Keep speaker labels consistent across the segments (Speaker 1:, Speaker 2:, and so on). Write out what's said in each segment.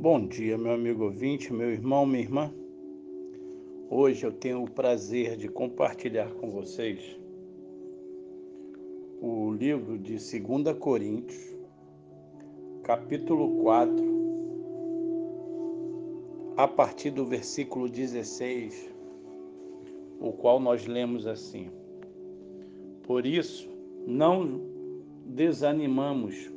Speaker 1: Bom dia, meu amigo ouvinte, meu irmão, minha irmã. Hoje eu tenho o prazer de compartilhar com vocês o livro de 2 Coríntios, capítulo 4, a partir do versículo 16, o qual nós lemos assim: Por isso, não desanimamos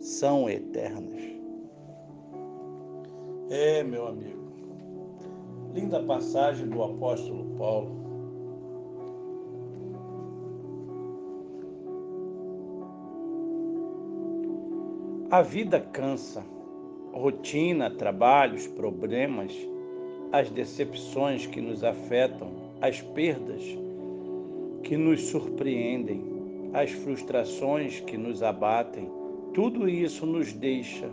Speaker 1: são eternas. É, meu amigo, linda passagem do apóstolo Paulo. A vida cansa, rotina, trabalhos, problemas, as decepções que nos afetam, as perdas que nos surpreendem, as frustrações que nos abatem, tudo isso nos deixa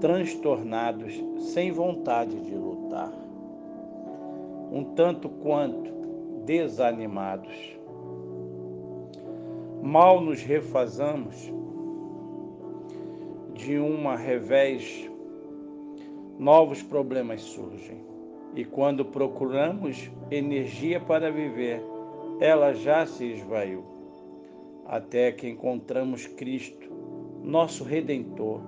Speaker 1: transtornados, sem vontade de lutar, um tanto quanto desanimados. Mal nos refazamos de uma revés, novos problemas surgem. E quando procuramos energia para viver, ela já se esvaiu. Até que encontramos Cristo nosso redentor.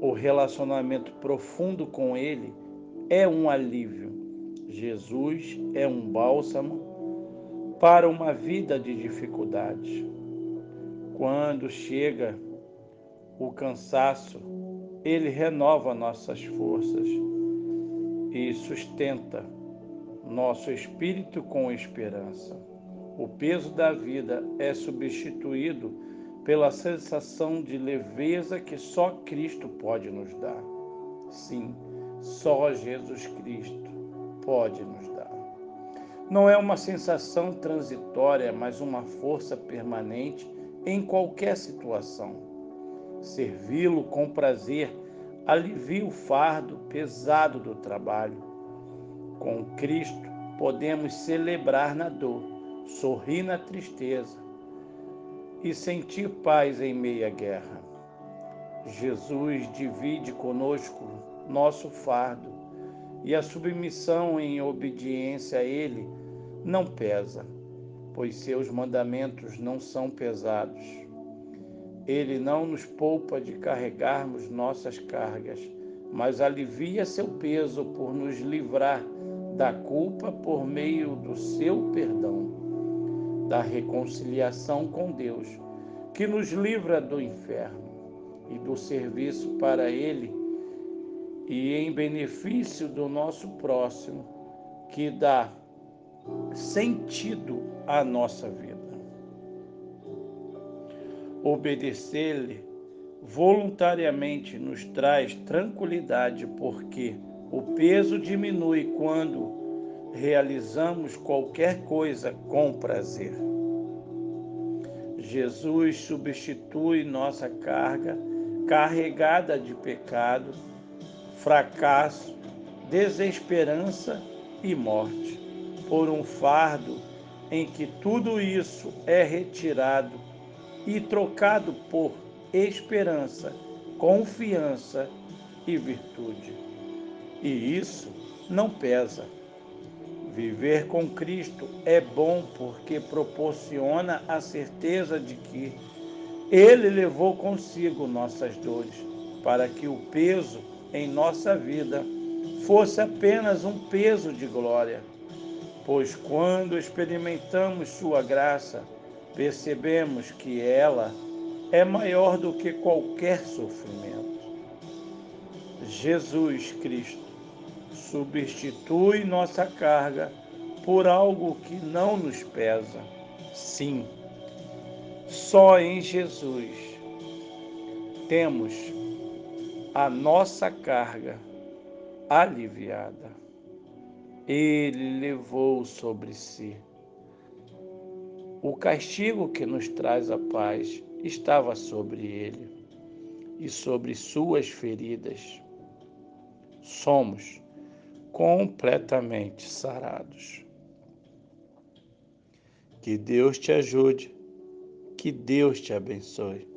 Speaker 1: O relacionamento profundo com Ele é um alívio. Jesus é um bálsamo para uma vida de dificuldades. Quando chega o cansaço, Ele renova nossas forças e sustenta nosso espírito com esperança. O peso da vida é substituído pela sensação de leveza que só Cristo pode nos dar. Sim, só Jesus Cristo pode nos dar. Não é uma sensação transitória, mas uma força permanente em qualquer situação. Servi-lo com prazer alivia o fardo pesado do trabalho. Com Cristo podemos celebrar na dor, sorrir na tristeza, e sentir paz em meia guerra. Jesus divide conosco nosso fardo e a submissão em obediência a Ele não pesa, pois seus mandamentos não são pesados. Ele não nos poupa de carregarmos nossas cargas, mas alivia seu peso por nos livrar da culpa por meio do seu perdão da reconciliação com Deus, que nos livra do inferno e do serviço para Ele e em benefício do nosso próximo, que dá sentido à nossa vida. Obedecer-lhe voluntariamente nos traz tranquilidade, porque o peso diminui quando realizamos qualquer coisa com prazer. Jesus substitui nossa carga carregada de pecado, fracasso, desesperança e morte por um fardo em que tudo isso é retirado e trocado por esperança, confiança e virtude. E isso não pesa Viver com Cristo é bom porque proporciona a certeza de que Ele levou consigo nossas dores, para que o peso em nossa vida fosse apenas um peso de glória. Pois quando experimentamos Sua graça, percebemos que ela é maior do que qualquer sofrimento. Jesus Cristo substitui nossa carga por algo que não nos pesa. Sim, só em Jesus temos a nossa carga aliviada. Ele levou sobre si. O castigo que nos traz a paz estava sobre ele e sobre suas feridas. Somos completamente sarados. Que Deus te ajude, que Deus te abençoe.